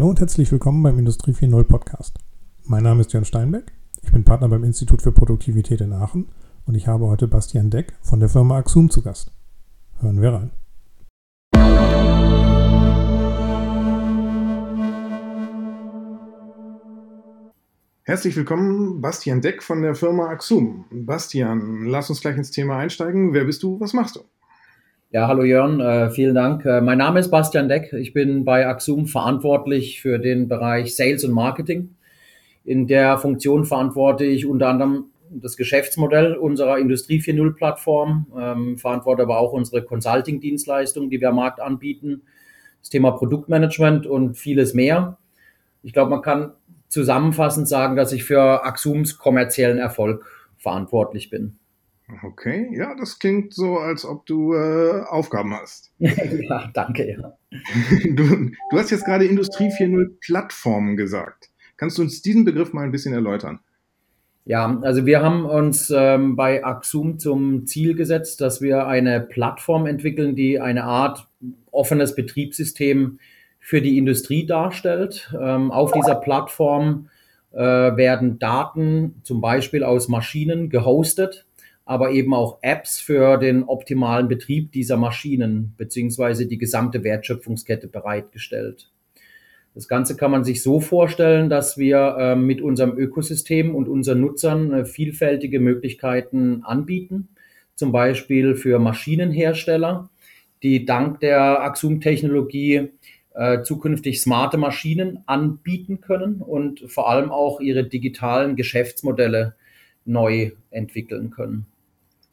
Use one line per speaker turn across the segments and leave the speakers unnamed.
Hallo und herzlich willkommen beim Industrie 4.0 Podcast. Mein Name ist Jörn Steinbeck, ich bin Partner beim Institut für Produktivität in Aachen und ich habe heute Bastian Deck von der Firma Axum zu Gast. Hören wir rein. Herzlich willkommen, Bastian Deck von der Firma Axum. Bastian, lass uns gleich ins Thema einsteigen. Wer bist du? Was machst du?
Ja, hallo Jörn, äh, vielen Dank. Äh, mein Name ist Bastian Deck. Ich bin bei Axum verantwortlich für den Bereich Sales und Marketing. In der Funktion verantworte ich unter anderem das Geschäftsmodell unserer Industrie 4.0 Plattform, ähm, verantworte aber auch unsere Consulting-Dienstleistungen, die wir am Markt anbieten, das Thema Produktmanagement und vieles mehr. Ich glaube, man kann zusammenfassend sagen, dass ich für Axums kommerziellen Erfolg verantwortlich bin.
Okay, ja, das klingt so, als ob du äh, Aufgaben hast.
ja, danke, ja.
Du, du hast jetzt gerade Industrie 4.0 Plattformen gesagt. Kannst du uns diesen Begriff mal ein bisschen erläutern?
Ja, also wir haben uns ähm, bei Axum zum Ziel gesetzt, dass wir eine Plattform entwickeln, die eine Art offenes Betriebssystem für die Industrie darstellt. Ähm, auf dieser Plattform äh, werden Daten zum Beispiel aus Maschinen gehostet aber eben auch Apps für den optimalen Betrieb dieser Maschinen beziehungsweise die gesamte Wertschöpfungskette bereitgestellt. Das Ganze kann man sich so vorstellen, dass wir äh, mit unserem Ökosystem und unseren Nutzern äh, vielfältige Möglichkeiten anbieten, zum Beispiel für Maschinenhersteller, die dank der Axum-Technologie äh, zukünftig smarte Maschinen anbieten können und vor allem auch ihre digitalen Geschäftsmodelle neu entwickeln können.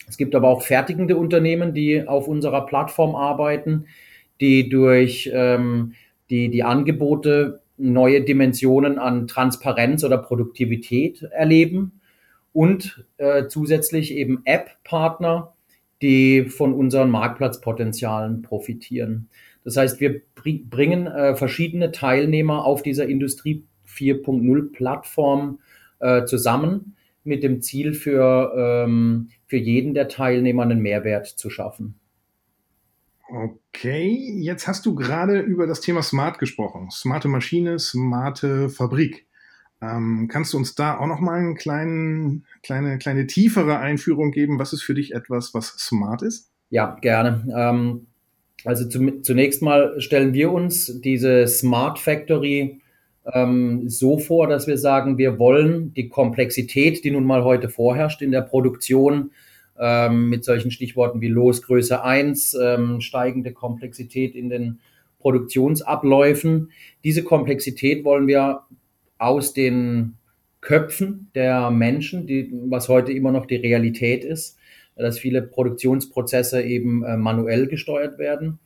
Es gibt aber auch fertigende Unternehmen, die auf unserer Plattform arbeiten, die durch ähm, die, die Angebote neue Dimensionen an Transparenz oder Produktivität erleben und äh, zusätzlich eben App-Partner, die von unseren Marktplatzpotenzialen profitieren. Das heißt, wir bringen äh, verschiedene Teilnehmer auf dieser Industrie 4.0 Plattform äh, zusammen mit dem Ziel für, ähm, für jeden der Teilnehmer einen Mehrwert zu schaffen.
Okay, jetzt hast du gerade über das Thema Smart gesprochen. Smarte Maschine, smarte Fabrik. Ähm, kannst du uns da auch noch mal eine kleine, kleine, kleine tiefere Einführung geben? Was ist für dich etwas, was smart ist?
Ja, gerne. Ähm, also zu, zunächst mal stellen wir uns diese Smart Factory ähm, so vor, dass wir sagen, wir wollen die Komplexität, die nun mal heute vorherrscht in der Produktion, ähm, mit solchen Stichworten wie Losgröße 1, ähm, steigende Komplexität in den Produktionsabläufen. Diese Komplexität wollen wir aus den Köpfen der Menschen, die, was heute immer noch die Realität ist, dass viele Produktionsprozesse eben äh, manuell gesteuert werden,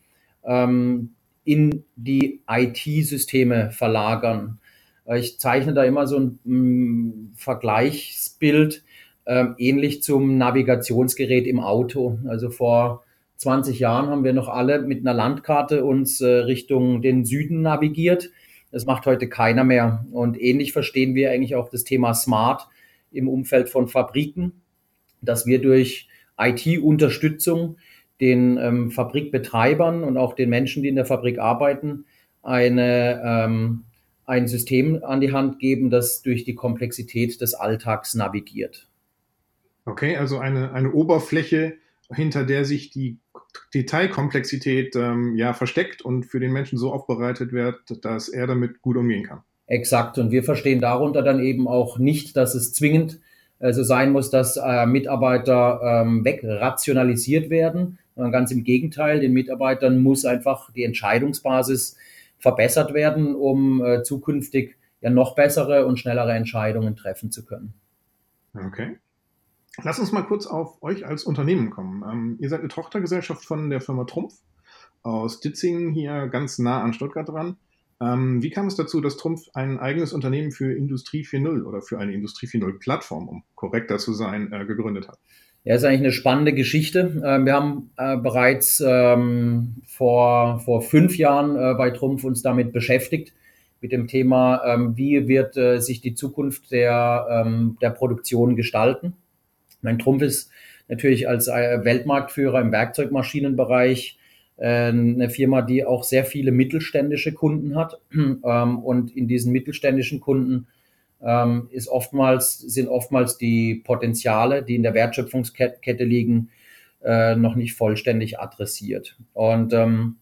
ähm, in die IT-Systeme verlagern. Äh, ich zeichne da immer so ein mm, Vergleichsbild ähm, ähnlich zum Navigationsgerät im Auto. Also vor 20 Jahren haben wir noch alle mit einer Landkarte uns äh, Richtung den Süden navigiert. Das macht heute keiner mehr. Und ähnlich verstehen wir eigentlich auch das Thema Smart im Umfeld von Fabriken, dass wir durch IT-Unterstützung den ähm, Fabrikbetreibern und auch den Menschen, die in der Fabrik arbeiten, eine, ähm, ein System an die Hand geben, das durch die Komplexität des Alltags navigiert.
Okay, also eine, eine Oberfläche, hinter der sich die Detailkomplexität ähm, ja versteckt und für den Menschen so aufbereitet wird, dass er damit gut umgehen kann.
Exakt. Und wir verstehen darunter dann eben auch nicht, dass es zwingend äh, so sein muss, dass äh, Mitarbeiter ähm, wegrationalisiert werden, ganz im Gegenteil, den Mitarbeitern muss einfach die Entscheidungsbasis verbessert werden, um äh, zukünftig ja noch bessere und schnellere Entscheidungen treffen zu können.
Okay. Lass uns mal kurz auf euch als Unternehmen kommen. Ähm, ihr seid eine Tochtergesellschaft von der Firma Trumpf aus Ditzingen, hier ganz nah an Stuttgart dran. Ähm, wie kam es dazu, dass Trumpf ein eigenes Unternehmen für Industrie 4.0 oder für eine Industrie 4.0 Plattform, um korrekter zu sein, äh, gegründet hat?
Ja, ist eigentlich eine spannende Geschichte. Ähm, wir haben äh, bereits ähm, vor, vor fünf Jahren äh, bei Trumpf uns damit beschäftigt, mit dem Thema, ähm, wie wird äh, sich die Zukunft der, der Produktion gestalten. Mein Trumpf ist natürlich als Weltmarktführer im Werkzeugmaschinenbereich eine Firma, die auch sehr viele mittelständische Kunden hat. Und in diesen mittelständischen Kunden ähm, ist oftmals, sind oftmals die Potenziale, die in der Wertschöpfungskette liegen, äh, noch nicht vollständig adressiert. Und ähm,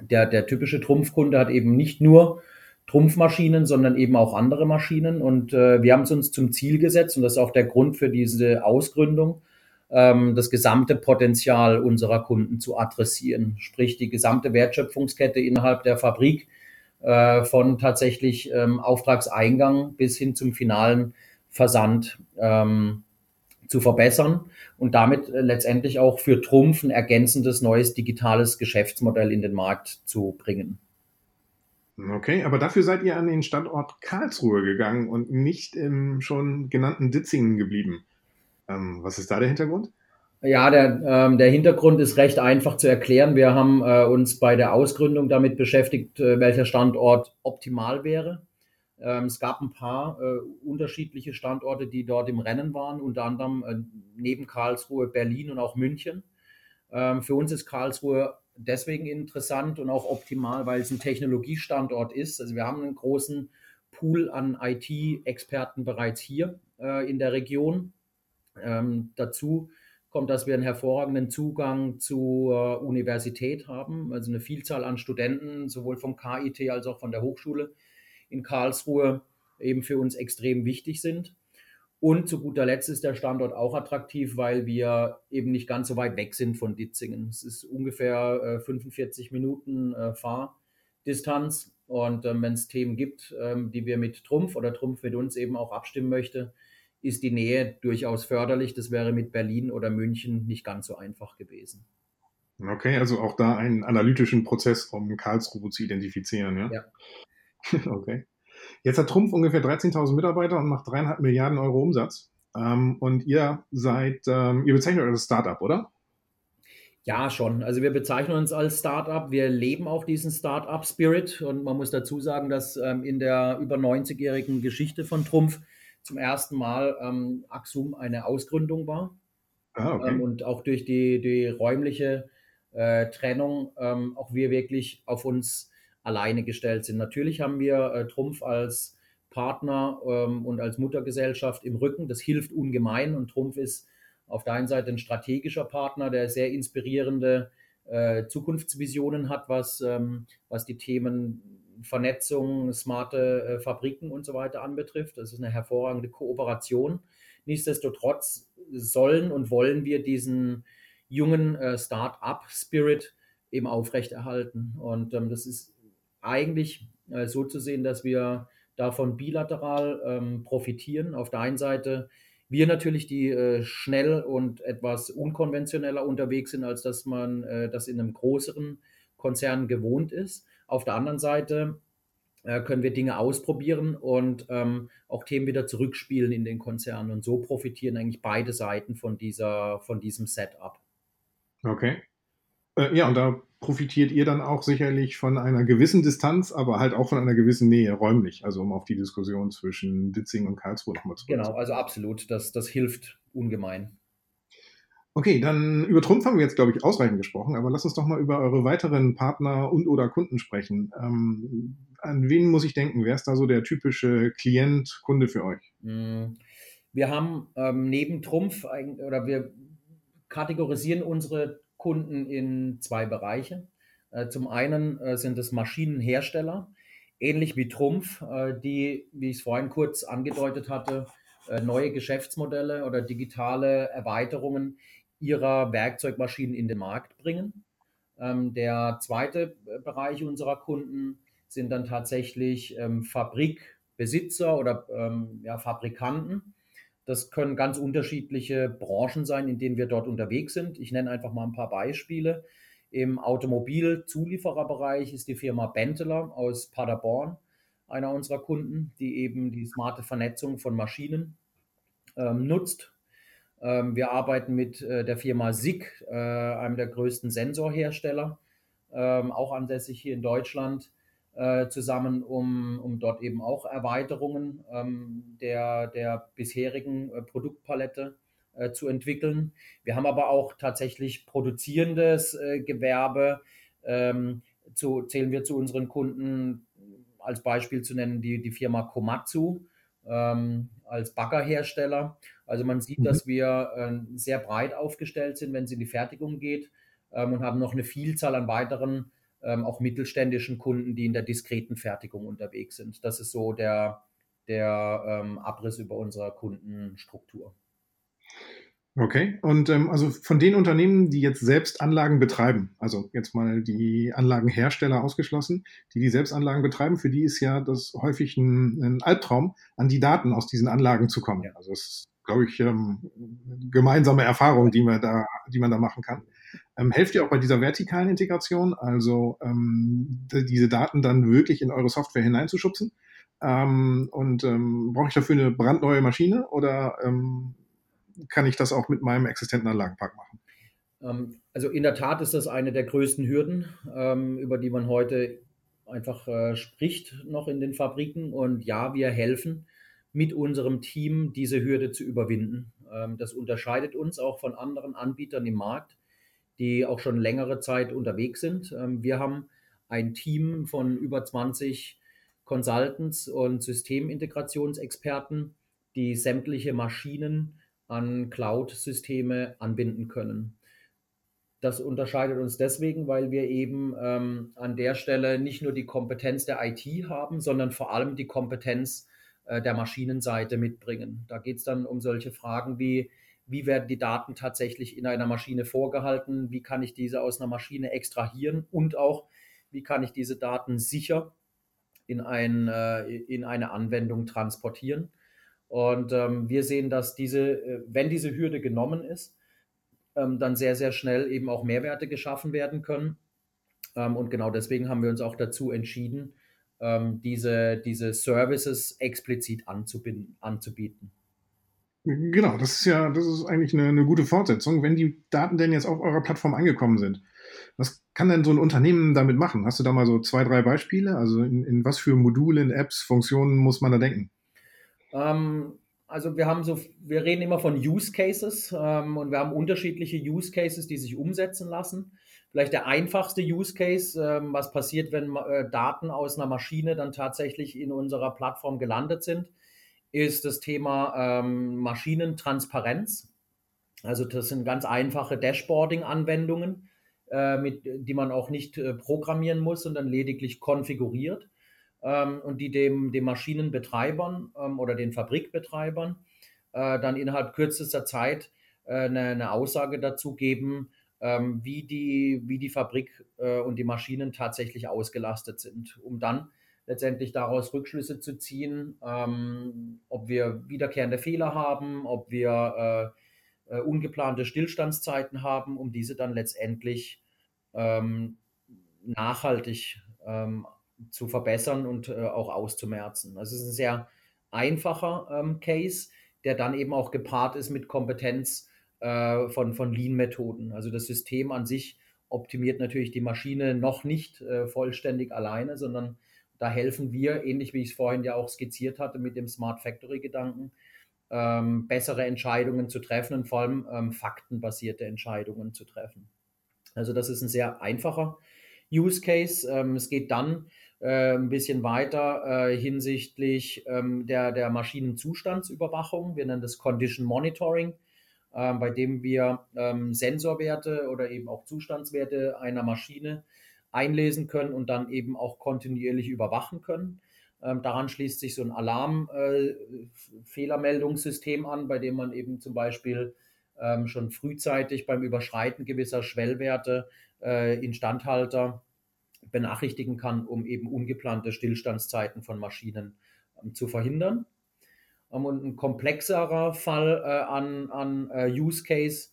der, der typische Trumpfkunde hat eben nicht nur Trumpfmaschinen, sondern eben auch andere Maschinen. Und äh, wir haben es uns zum Ziel gesetzt, und das ist auch der Grund für diese Ausgründung, ähm, das gesamte Potenzial unserer Kunden zu adressieren, sprich die gesamte Wertschöpfungskette innerhalb der Fabrik äh, von tatsächlich ähm, Auftragseingang bis hin zum finalen Versand ähm, zu verbessern und damit äh, letztendlich auch für Trumpf ein ergänzendes neues digitales Geschäftsmodell in den Markt zu bringen.
Okay, aber dafür seid ihr an den Standort Karlsruhe gegangen und nicht im schon genannten Ditzingen geblieben. Ähm, was ist da der Hintergrund?
Ja, der, ähm, der Hintergrund ist recht einfach zu erklären. Wir haben äh, uns bei der Ausgründung damit beschäftigt, äh, welcher Standort optimal wäre. Ähm, es gab ein paar äh, unterschiedliche Standorte, die dort im Rennen waren, unter anderem äh, neben Karlsruhe, Berlin und auch München. Ähm, für uns ist Karlsruhe deswegen interessant und auch optimal, weil es ein Technologiestandort ist. Also wir haben einen großen Pool an IT-Experten bereits hier äh, in der Region. Ähm, dazu kommt, dass wir einen hervorragenden Zugang zur Universität haben, also eine Vielzahl an Studenten, sowohl vom KIT als auch von der Hochschule in Karlsruhe, eben für uns extrem wichtig sind. Und zu guter Letzt ist der Standort auch attraktiv, weil wir eben nicht ganz so weit weg sind von Ditzingen. Es ist ungefähr äh, 45 Minuten äh, Fahrdistanz. Und ähm, wenn es Themen gibt, ähm, die wir mit Trumpf oder Trumpf mit uns eben auch abstimmen möchte, ist die Nähe durchaus förderlich. Das wäre mit Berlin oder München nicht ganz so einfach gewesen.
Okay, also auch da einen analytischen Prozess, um Karlsruhe zu identifizieren, ja? Ja. okay. Jetzt hat Trumpf ungefähr 13.000 Mitarbeiter und macht dreieinhalb Milliarden Euro Umsatz. Ähm, und ihr seid, ähm, ihr bezeichnet euch als Startup, oder?
Ja, schon. Also wir bezeichnen uns als Startup. Wir leben auch diesen Startup-Spirit. Und man muss dazu sagen, dass ähm, in der über 90-jährigen Geschichte von Trumpf zum ersten Mal ähm, Axum eine Ausgründung war. Ah, okay. ähm, und auch durch die, die räumliche äh, Trennung ähm, auch wir wirklich auf uns alleine gestellt sind. Natürlich haben wir äh, Trumpf als Partner ähm, und als Muttergesellschaft im Rücken. Das hilft ungemein und Trumpf ist auf der einen Seite ein strategischer Partner, der sehr inspirierende äh, Zukunftsvisionen hat, was, ähm, was die Themen Vernetzung, smarte äh, Fabriken und so weiter anbetrifft. Das ist eine hervorragende Kooperation. Nichtsdestotrotz sollen und wollen wir diesen jungen äh, Start-up-Spirit eben aufrechterhalten. Und ähm, das ist eigentlich äh, so zu sehen, dass wir davon bilateral ähm, profitieren. Auf der einen Seite wir natürlich, die äh, schnell und etwas unkonventioneller unterwegs sind, als dass man äh, das in einem größeren Konzern gewohnt ist. Auf der anderen Seite äh, können wir Dinge ausprobieren und ähm, auch Themen wieder zurückspielen in den Konzernen. Und so profitieren eigentlich beide Seiten von, dieser, von diesem Setup.
Okay. Äh, ja, und da profitiert ihr dann auch sicherlich von einer gewissen Distanz, aber halt auch von einer gewissen Nähe räumlich, also um auf die Diskussion zwischen Ditzing und Karlsruhe nochmal zu
Genau, also absolut, das, das hilft ungemein.
Okay, dann über Trumpf haben wir jetzt, glaube ich, ausreichend gesprochen, aber lass uns doch mal über eure weiteren Partner und oder Kunden sprechen. Ähm, an wen muss ich denken? Wer ist da so der typische Klient, Kunde für euch?
Mm, wir haben ähm, neben Trumpf oder wir kategorisieren unsere Kunden in zwei Bereiche. Äh, zum einen äh, sind es Maschinenhersteller, ähnlich wie Trumpf, äh, die, wie ich es vorhin kurz angedeutet hatte, äh, neue Geschäftsmodelle oder digitale Erweiterungen ihrer Werkzeugmaschinen in den Markt bringen. Ähm, der zweite äh, Bereich unserer Kunden sind dann tatsächlich ähm, Fabrikbesitzer oder ähm, ja, Fabrikanten. Das können ganz unterschiedliche Branchen sein, in denen wir dort unterwegs sind. Ich nenne einfach mal ein paar Beispiele. Im Automobilzuliefererbereich ist die Firma Benteler aus Paderborn einer unserer Kunden, die eben die smarte Vernetzung von Maschinen ähm, nutzt wir arbeiten mit äh, der Firma SIG, äh, einem der größten Sensorhersteller, ähm, auch ansässig hier in Deutschland, äh, zusammen, um, um dort eben auch Erweiterungen ähm, der, der bisherigen Produktpalette zu entwickeln. Wir haben aber auch tatsächlich produzierendes Gewerbe, ähm, zu, zählen wir zu unseren Kunden als Beispiel zu nennen die, die Firma Komatsu ähm, als Baggerhersteller. Also man sieht, mhm. dass wir äh, sehr breit aufgestellt sind, wenn es in die Fertigung geht ähm, und haben noch eine Vielzahl an weiteren ähm, auch mittelständischen Kunden, die in der diskreten Fertigung unterwegs sind. Das ist so der, der ähm, Abriss über unsere Kundenstruktur.
Okay, und ähm, also von den Unternehmen, die jetzt selbst Anlagen betreiben, also jetzt mal die Anlagenhersteller ausgeschlossen, die die selbst Anlagen betreiben, für die ist ja das häufig ein, ein Albtraum, an die Daten aus diesen Anlagen zu kommen. Also es ist, glaube ich, ähm, gemeinsame Erfahrung, die man da, die man da machen kann. Ähm, helft ihr auch bei dieser vertikalen Integration, also ähm, diese Daten dann wirklich in eure Software hineinzuschubsen? Ähm, und ähm, brauche ich dafür eine brandneue Maschine oder ähm, kann ich das auch mit meinem existenten Anlagenpark machen?
Ähm, also in der Tat ist das eine der größten Hürden, ähm, über die man heute einfach äh, spricht noch in den Fabriken. Und ja, wir helfen mit unserem Team, diese Hürde zu überwinden. Ähm, das unterscheidet uns auch von anderen Anbietern im Markt, die auch schon längere Zeit unterwegs sind. Wir haben ein Team von über 20 Consultants und Systemintegrationsexperten, die sämtliche Maschinen an Cloud-Systeme anbinden können. Das unterscheidet uns deswegen, weil wir eben ähm, an der Stelle nicht nur die Kompetenz der IT haben, sondern vor allem die Kompetenz äh, der Maschinenseite mitbringen. Da geht es dann um solche Fragen wie, wie werden die Daten tatsächlich in einer Maschine vorgehalten, wie kann ich diese aus einer Maschine extrahieren und auch, wie kann ich diese Daten sicher in, ein, äh, in eine Anwendung transportieren. Und ähm, wir sehen, dass diese, äh, wenn diese Hürde genommen ist, ähm, dann sehr, sehr schnell eben auch Mehrwerte geschaffen werden können. Ähm, und genau deswegen haben wir uns auch dazu entschieden, ähm, diese, diese Services explizit anzubinden, anzubieten.
Genau, das ist ja, das ist eigentlich eine, eine, gute Fortsetzung. Wenn die Daten denn jetzt auf eurer Plattform angekommen sind, was kann denn so ein Unternehmen damit machen? Hast du da mal so zwei, drei Beispiele? Also in, in was für Modulen, Apps, Funktionen muss man da denken?
Ähm, also wir haben so, wir reden immer von Use Cases ähm, und wir haben unterschiedliche Use Cases, die sich umsetzen lassen. Vielleicht der einfachste Use Case, ähm, was passiert, wenn äh, Daten aus einer Maschine dann tatsächlich in unserer Plattform gelandet sind, ist das Thema ähm, Maschinentransparenz. Also das sind ganz einfache Dashboarding-Anwendungen, äh, mit, die man auch nicht äh, programmieren muss, sondern lediglich konfiguriert ähm, und die dem, dem Maschinenbetreibern ähm, oder den Fabrikbetreibern äh, dann innerhalb kürzester Zeit äh, eine, eine, Aussage dazu geben, ähm, wie, die, wie die Fabrik äh, und die Maschinen tatsächlich ausgelastet sind, um dann letztendlich daraus Rückschlüsse zu ziehen, ähm, ob wir wiederkehrende Fehler haben, ob wir äh, äh, ungeplante Stillstandszeiten haben, um diese dann letztendlich ähm, nachhaltig ähm, zu verbessern und äh, auch auszumerzen. Das ist ein sehr einfacher ähm, Case, der dann eben auch gepaart ist mit Kompetenz äh, von, von Lean-Methoden. Also das System an sich optimiert natürlich die Maschine noch nicht äh, vollständig alleine, sondern da helfen wir, ähnlich wie ich es vorhin ja auch skizziert hatte mit dem Smart Factory-Gedanken, ähm, bessere Entscheidungen zu treffen und vor allem ähm, faktenbasierte Entscheidungen zu treffen. Also das ist ein sehr einfacher Use Case. Ähm, es geht dann äh, ein bisschen weiter äh, hinsichtlich ähm, der, der Maschinenzustandsüberwachung. Wir nennen das Condition Monitoring, äh, bei dem wir ähm, Sensorwerte oder eben auch Zustandswerte einer Maschine einlesen können und dann eben auch kontinuierlich überwachen können. Ähm, daran schließt sich so ein Alarm-Fehlermeldungssystem äh, an, bei dem man eben zum Beispiel ähm, schon frühzeitig beim Überschreiten gewisser Schwellwerte äh, Instandhalter benachrichtigen kann, um eben ungeplante Stillstandszeiten von Maschinen ähm, zu verhindern. Ähm, und ein komplexerer Fall äh, an, an äh, Use Case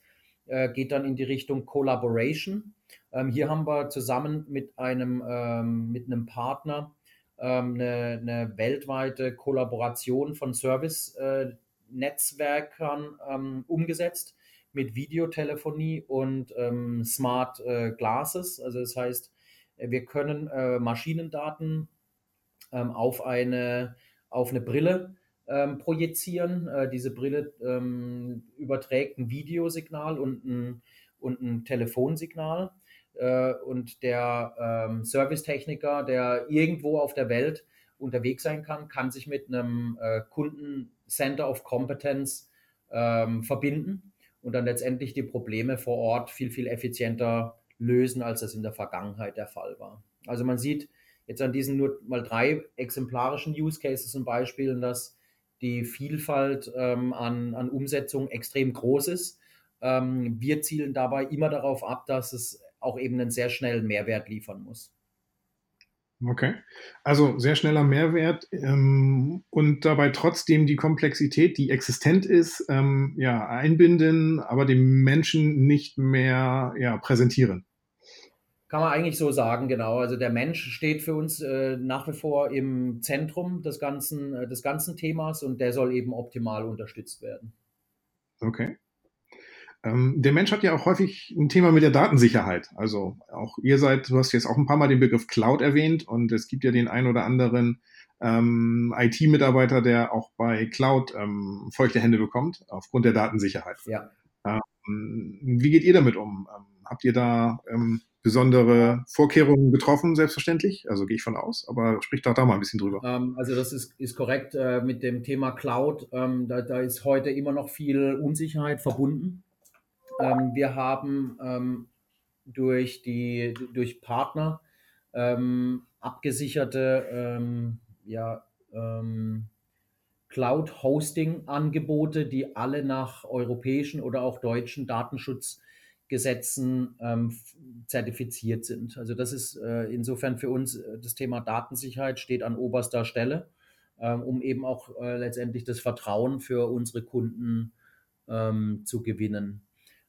äh, geht dann in die Richtung Collaboration. Ähm, hier haben wir zusammen mit einem, ähm, mit einem Partner ähm, eine, eine, weltweite Kollaboration von Service-Netzwerkern äh, umgesetzt mit Videotelefonie und Smart äh, Glasses. Also das heißt, wir können äh, Maschinendaten ähm, auf, eine, auf eine Brille ähm, projizieren. Äh, diese Brille ähm, überträgt ein Videosignal und ein, und ein Telefonsignal. äh, und der ähm, Servicetechniker, der irgendwo auf der Welt unterwegs sein kann, kann sich mit einem äh, Kundencenter of Competence ähm, verbinden und dann letztendlich die Probleme vor Ort viel, viel effizienter lösen, als das in der Vergangenheit der Fall war. Also man sieht jetzt an diesen nur mal drei exemplarischen Use Cases und Beispielen, dass die Vielfalt ähm, an, an Umsetzung extrem groß ist. Ähm, wir zielen dabei immer darauf ab, dass es auch eben einen sehr schnellen Mehrwert liefern muss.
Okay, also sehr schneller Mehrwert ähm, und dabei trotzdem die Komplexität, die existent ist, ähm, ja, einbinden, aber dem Menschen nicht mehr ja, präsentieren.
Kann man eigentlich so sagen, genau. Also der Mensch steht für uns äh, nach wie vor im Zentrum des ganzen, äh, des ganzen Themas und der soll eben optimal unterstützt werden.
Okay. Ähm, der Mensch hat ja auch häufig ein Thema mit der Datensicherheit. Also auch ihr seid, du hast jetzt auch ein paar Mal den Begriff Cloud erwähnt und es gibt ja den ein oder anderen ähm, IT-Mitarbeiter, der auch bei Cloud ähm, feuchte Hände bekommt aufgrund der Datensicherheit.
Ja.
Ähm, wie geht ihr damit um? Ähm, habt ihr da ähm, besondere Vorkehrungen getroffen, selbstverständlich? Also gehe ich von aus, aber sprich doch da mal ein bisschen drüber.
Also das ist, ist korrekt äh, mit dem Thema Cloud. Da, da ist heute immer noch viel Unsicherheit verbunden. Ähm, wir haben ähm, durch, die, durch Partner ähm, abgesicherte ähm, ja, ähm, Cloud-Hosting-Angebote, die alle nach europäischen oder auch deutschen Datenschutzgesetzen ähm, zertifiziert sind. Also das ist äh, insofern für uns äh, das Thema Datensicherheit steht an oberster Stelle, um eben auch äh, letztendlich das Vertrauen für unsere Kunden zu gewinnen.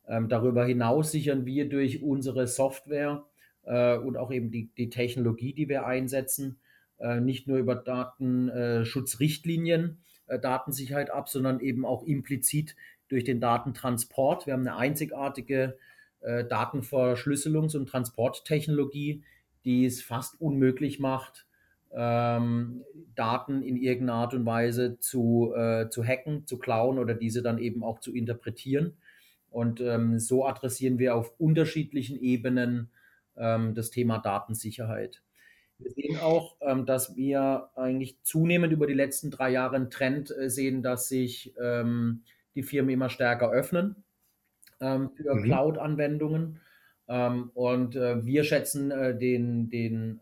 Ähm, darüber hinaus sichern wir durch unsere Software äh, und auch eben die, die Technologie, die wir einsetzen, äh, nicht nur über Datenschutzrichtlinien äh, Datensicherheit ab, sondern eben auch implizit durch den Datentransport. Wir haben eine einzigartige äh, Datenverschlüsselungs- und Transporttechnologie, die es fast unmöglich macht, ähm, Daten in irgendeiner Art und Weise zu, äh, zu hacken, zu klauen oder diese dann eben auch zu interpretieren. Und ähm, so adressieren wir auf unterschiedlichen Ebenen ähm, das Thema Datensicherheit. Wir sehen auch, ähm, dass wir eigentlich zunehmend über die letzten drei Jahre einen Trend äh, sehen, dass sich ähm, die Firmen immer stärker öffnen ähm, für mhm. Cloud-Anwendungen. Ähm, und äh, wir schätzen äh, den, den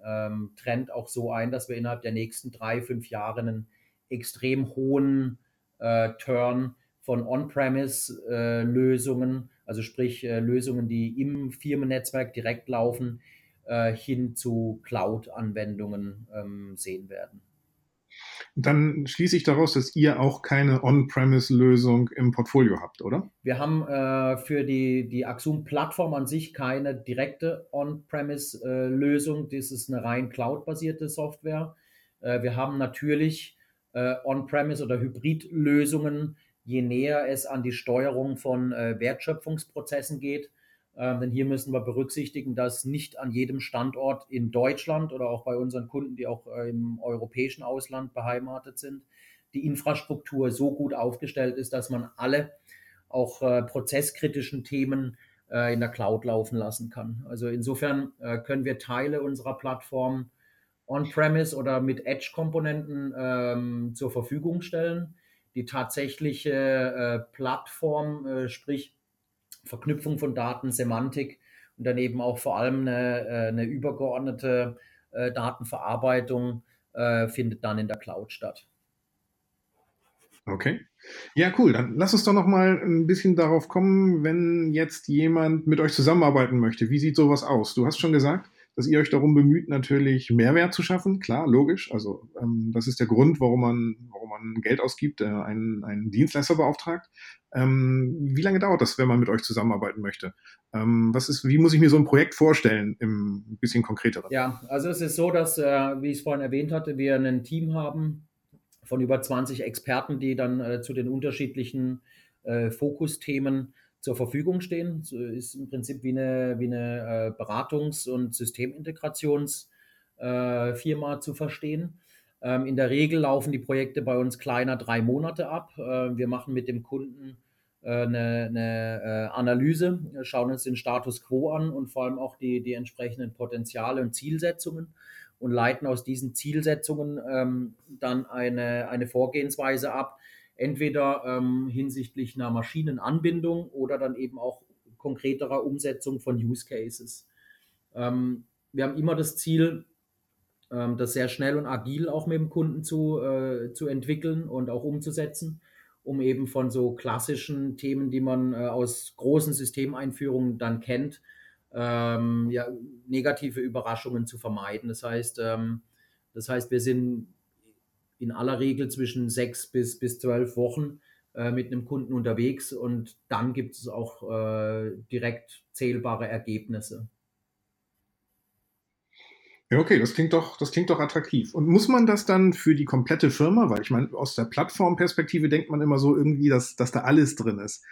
Trend auch so ein, dass wir innerhalb der nächsten drei, fünf Jahre einen extrem hohen äh, Turn von On-Premise-Lösungen, also sprich äh, Lösungen, die im Firmennetzwerk direkt laufen, äh, hin zu Cloud-Anwendungen ähm, sehen werden.
Dann schließe ich daraus, dass ihr auch keine On-Premise-Lösung im Portfolio habt, oder?
Wir haben äh, für die, die Axum-Plattform an sich keine direkte On-Premise-Lösung. das ist eine rein Cloud-basierte Software. Äh, wir haben natürlich äh, On-Premise oder Hybrid-Lösungen, je näher es an die Steuerung von äh, Wertschöpfungsprozessen geht. Ähm, denn hier müssen wir berücksichtigen, dass nicht an jedem Standort in Deutschland oder auch bei unseren Kunden, die auch äh, im europäischen Ausland beheimatet sind, die Infrastruktur so gut aufgestellt ist, dass man alle auch äh, prozesskritischen Themen äh, in der Cloud laufen lassen kann. Also insofern äh, können wir Teile unserer Plattform on-premise oder mit Edge-Komponenten ähm, zur Verfügung stellen die tatsächliche äh, Plattform, äh, sprich Verknüpfung von Daten, Semantik und dann eben auch vor allem eine, äh, eine übergeordnete äh, Datenverarbeitung äh, findet dann in der Cloud statt.
Okay. Ja, cool. Dann lass uns doch noch mal ein bisschen darauf kommen, wenn jetzt jemand mit euch zusammenarbeiten möchte. Wie sieht sowas aus? Du hast schon gesagt, dass ihr euch darum bemüht, natürlich Mehrwert zu schaffen. Klar, logisch. Also ähm, das ist der Grund, warum man, warum man Geld ausgibt, äh, einen, einen Dienstleister beauftragt. Ähm, wie lange dauert das, wenn man mit euch zusammenarbeiten möchte? Ähm, was ist, wie muss ich mir so ein Projekt vorstellen, im ein bisschen konkreter?
Ja, also es ist so, dass, äh, wie ich es vorhin erwähnt hatte, wir ein Team haben von über 20 Experten, die dann äh, zu den unterschiedlichen äh, Fokusthemen zur Verfügung stehen. So ist im Prinzip wie eine, wie eine äh, Beratungs- und Systemintegrationsfirma äh, zu verstehen. Ähm, in der Regel laufen die Projekte bei uns kleiner drei Monate ab. Äh, wir machen mit dem Kunden äh, eine, eine Analyse, schauen uns den Status quo an und vor allem auch die, die entsprechenden Potenziale und Zielsetzungen und leiten aus diesen Zielsetzungen ähm, dann eine, eine Vorgehensweise ab, entweder ähm, hinsichtlich einer Maschinenanbindung oder dann eben auch konkreterer Umsetzung von Use Cases. Ähm, wir haben immer das Ziel, ähm, das sehr schnell und agil auch mit dem Kunden zu, äh, zu entwickeln und auch umzusetzen um eben von so klassischen Themen, die man äh, aus großen Systemeinführungen dann kennt, ähm, ja, negative Überraschungen zu vermeiden. Das heißt, ähm, das heißt, wir sind in aller Regel zwischen sechs bis, bis zwölf Wochen äh, mit einem Kunden unterwegs und dann gibt es auch äh, direkt zählbare Ergebnisse.
Ja, okay, das klingt doch, das klingt doch attraktiv. Und muss man das dann für die komplette Firma, weil ich meine, aus der Plattformperspektive denkt man immer so irgendwie, dass, dass da alles drin ist.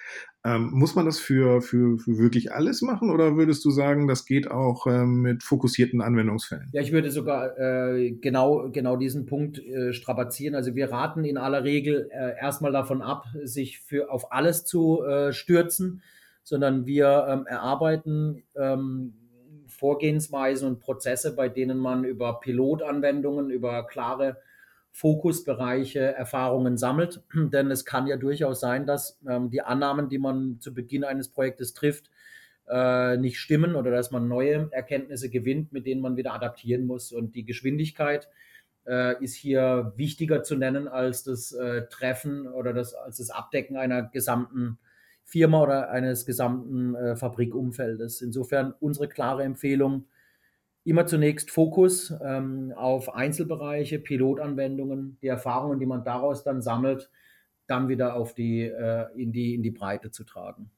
Ähm, muss man das für, für, für wirklich alles machen oder würdest du sagen, das geht auch ähm, mit fokussierten Anwendungsfällen?
Ja, ich würde sogar äh, genau, genau diesen Punkt äh, strapazieren. Also wir raten in aller Regel äh, erstmal davon ab, sich für auf alles zu äh, stürzen, sondern wir ähm, erarbeiten ähm, Vorgehensweisen und Prozesse, bei denen man über Pilotanwendungen, über klare Fokusbereiche Erfahrungen sammelt. Denn es kann ja durchaus sein, dass ähm, die Annahmen, die man zu Beginn eines Projektes trifft, äh, nicht stimmen oder dass man neue Erkenntnisse gewinnt, mit denen man wieder adaptieren muss. Und die Geschwindigkeit äh, ist hier wichtiger zu nennen als das äh, Treffen oder das, als das Abdecken einer gesamten Firma oder eines gesamten äh, Fabrikumfeldes. Insofern unsere klare Empfehlung, immer zunächst Fokus ähm, auf Einzelbereiche, Pilotanwendungen, die Erfahrungen, die man daraus dann sammelt, dann wieder auf die, äh, in, die, in die Breite zu tragen.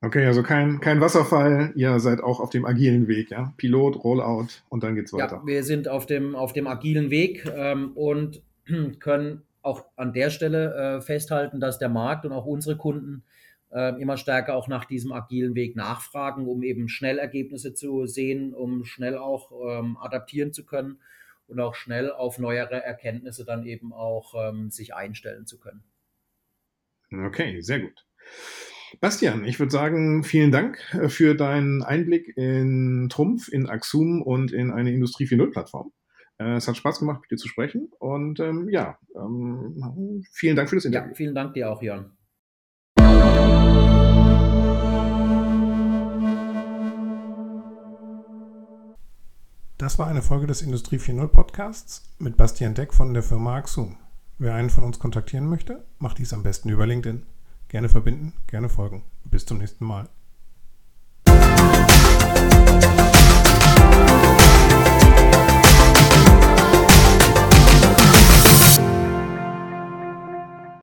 Okay, also kein, kein Wasserfall, ihr seid auch auf dem agilen Weg, ja? Pilot, Rollout und dann geht's weiter.
Ja, wir sind auf dem, auf dem agilen Weg ähm, und können auch an der Stelle äh, festhalten, dass der Markt und auch unsere Kunden äh, immer stärker auch nach diesem agilen Weg nachfragen, um eben schnell Ergebnisse zu sehen, um schnell auch ähm, adaptieren zu können und auch schnell auf neuere Erkenntnisse dann eben auch ähm, sich einstellen zu können.
Okay, sehr gut. Bastian, ich würde sagen, vielen Dank äh, für deinen Einblick in Trumpf, in Axum und in eine Industrie 4.0-Plattform. Äh, es hat Spaß gemacht, mit dir zu sprechen. Und ähm, ja, ähm, vielen Dank für das Interview.
Ja, vielen Dank dir auch, Jan.
Das war eine Folge des Industrie 4.0 Podcasts mit Bastian Deck von der Firma Axum. Wer einen von uns kontaktieren möchte, macht dies am besten über LinkedIn. Gerne verbinden, gerne folgen. Bis zum nächsten Mal.